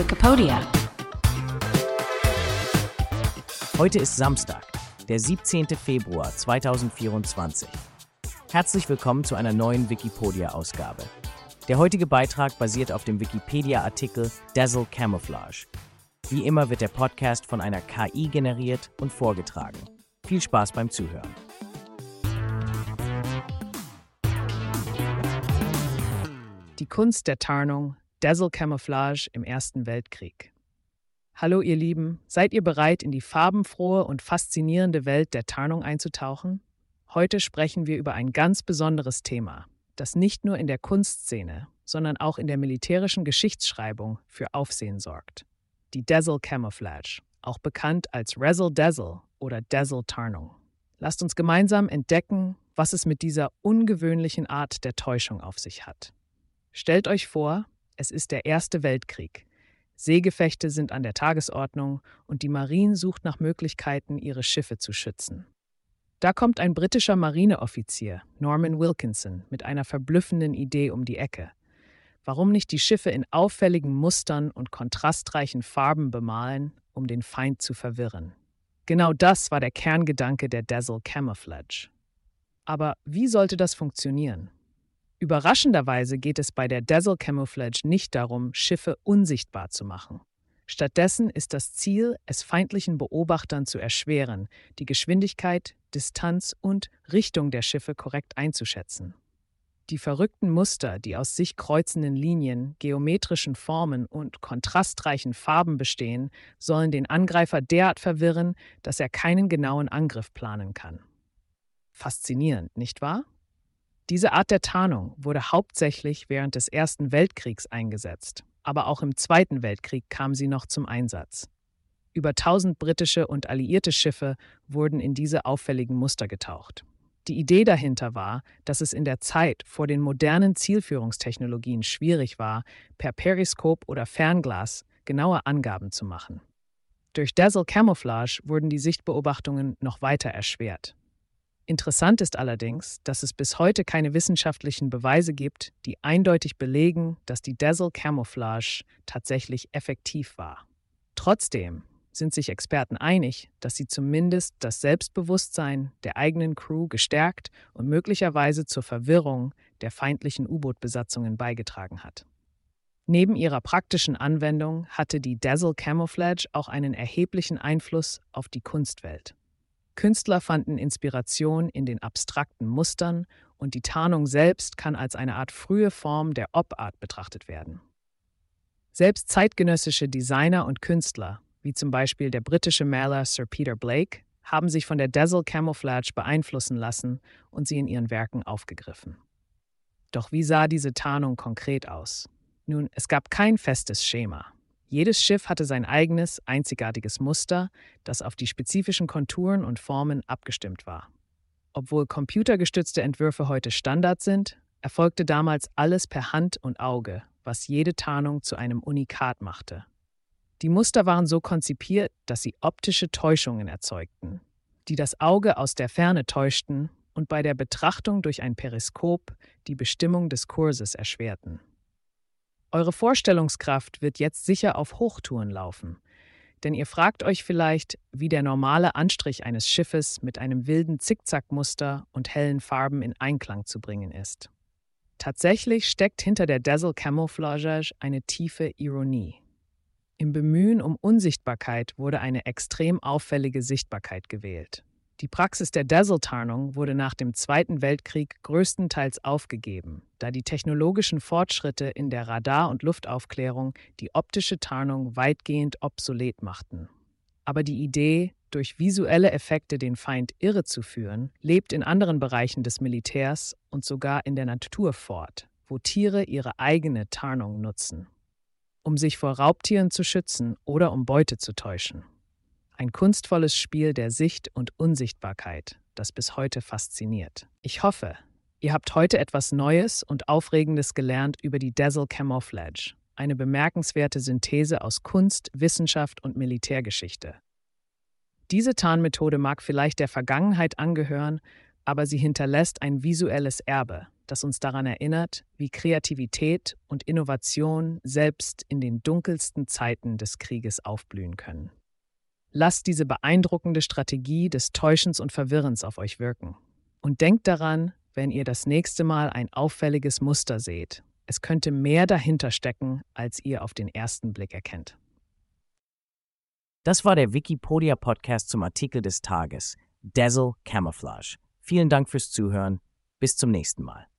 Wikipedia. Heute ist Samstag, der 17. Februar 2024. Herzlich willkommen zu einer neuen Wikipedia-Ausgabe. Der heutige Beitrag basiert auf dem Wikipedia-Artikel Dazzle Camouflage. Wie immer wird der Podcast von einer KI generiert und vorgetragen. Viel Spaß beim Zuhören. Die Kunst der Tarnung, Dazzle Camouflage im Ersten Weltkrieg. Hallo ihr Lieben, seid ihr bereit, in die farbenfrohe und faszinierende Welt der Tarnung einzutauchen? Heute sprechen wir über ein ganz besonderes Thema, das nicht nur in der Kunstszene, sondern auch in der militärischen Geschichtsschreibung für Aufsehen sorgt. Die Dazzle Camouflage, auch bekannt als Razzle Dazzle oder Dazzle Tarnung. Lasst uns gemeinsam entdecken, was es mit dieser ungewöhnlichen Art der Täuschung auf sich hat. Stellt euch vor, es ist der Erste Weltkrieg. Seegefechte sind an der Tagesordnung und die Marine sucht nach Möglichkeiten, ihre Schiffe zu schützen. Da kommt ein britischer Marineoffizier, Norman Wilkinson, mit einer verblüffenden Idee um die Ecke. Warum nicht die Schiffe in auffälligen Mustern und kontrastreichen Farben bemalen, um den Feind zu verwirren? Genau das war der Kerngedanke der Dazzle Camouflage. Aber wie sollte das funktionieren? Überraschenderweise geht es bei der Dazzle Camouflage nicht darum, Schiffe unsichtbar zu machen. Stattdessen ist das Ziel, es feindlichen Beobachtern zu erschweren, die Geschwindigkeit, Distanz und Richtung der Schiffe korrekt einzuschätzen. Die verrückten Muster, die aus sich kreuzenden Linien, geometrischen Formen und kontrastreichen Farben bestehen, sollen den Angreifer derart verwirren, dass er keinen genauen Angriff planen kann. Faszinierend, nicht wahr? Diese Art der Tarnung wurde hauptsächlich während des Ersten Weltkriegs eingesetzt, aber auch im Zweiten Weltkrieg kam sie noch zum Einsatz. Über 1000 britische und alliierte Schiffe wurden in diese auffälligen Muster getaucht. Die Idee dahinter war, dass es in der Zeit vor den modernen Zielführungstechnologien schwierig war, per Periskop oder Fernglas genaue Angaben zu machen. Durch Dazzle Camouflage wurden die Sichtbeobachtungen noch weiter erschwert. Interessant ist allerdings, dass es bis heute keine wissenschaftlichen Beweise gibt, die eindeutig belegen, dass die Dazzle Camouflage tatsächlich effektiv war. Trotzdem sind sich Experten einig, dass sie zumindest das Selbstbewusstsein der eigenen Crew gestärkt und möglicherweise zur Verwirrung der feindlichen U-Boot-Besatzungen beigetragen hat. Neben ihrer praktischen Anwendung hatte die Dazzle Camouflage auch einen erheblichen Einfluss auf die Kunstwelt. Künstler fanden Inspiration in den abstrakten Mustern und die Tarnung selbst kann als eine Art frühe Form der Op-Art betrachtet werden. Selbst zeitgenössische Designer und Künstler, wie zum Beispiel der britische Maler Sir Peter Blake, haben sich von der Dazzle Camouflage beeinflussen lassen und sie in ihren Werken aufgegriffen. Doch wie sah diese Tarnung konkret aus? Nun, es gab kein festes Schema. Jedes Schiff hatte sein eigenes, einzigartiges Muster, das auf die spezifischen Konturen und Formen abgestimmt war. Obwohl computergestützte Entwürfe heute Standard sind, erfolgte damals alles per Hand und Auge, was jede Tarnung zu einem Unikat machte. Die Muster waren so konzipiert, dass sie optische Täuschungen erzeugten, die das Auge aus der Ferne täuschten und bei der Betrachtung durch ein Periskop die Bestimmung des Kurses erschwerten. Eure Vorstellungskraft wird jetzt sicher auf Hochtouren laufen, denn ihr fragt euch vielleicht, wie der normale Anstrich eines Schiffes mit einem wilden Zickzackmuster und hellen Farben in Einklang zu bringen ist. Tatsächlich steckt hinter der Dazzle Camouflage eine tiefe Ironie. Im Bemühen um Unsichtbarkeit wurde eine extrem auffällige Sichtbarkeit gewählt. Die Praxis der Dazzle-Tarnung wurde nach dem Zweiten Weltkrieg größtenteils aufgegeben, da die technologischen Fortschritte in der Radar- und Luftaufklärung die optische Tarnung weitgehend obsolet machten. Aber die Idee, durch visuelle Effekte den Feind irrezuführen, lebt in anderen Bereichen des Militärs und sogar in der Natur fort, wo Tiere ihre eigene Tarnung nutzen, um sich vor Raubtieren zu schützen oder um Beute zu täuschen. Ein kunstvolles Spiel der Sicht und Unsichtbarkeit, das bis heute fasziniert. Ich hoffe, ihr habt heute etwas Neues und Aufregendes gelernt über die Dazzle Camouflage, eine bemerkenswerte Synthese aus Kunst, Wissenschaft und Militärgeschichte. Diese Tarnmethode mag vielleicht der Vergangenheit angehören, aber sie hinterlässt ein visuelles Erbe, das uns daran erinnert, wie Kreativität und Innovation selbst in den dunkelsten Zeiten des Krieges aufblühen können. Lasst diese beeindruckende Strategie des Täuschens und Verwirrens auf euch wirken. Und denkt daran, wenn ihr das nächste Mal ein auffälliges Muster seht. Es könnte mehr dahinter stecken, als ihr auf den ersten Blick erkennt. Das war der Wikipedia Podcast zum Artikel des Tages Dazzle Camouflage. Vielen Dank fürs Zuhören. Bis zum nächsten Mal.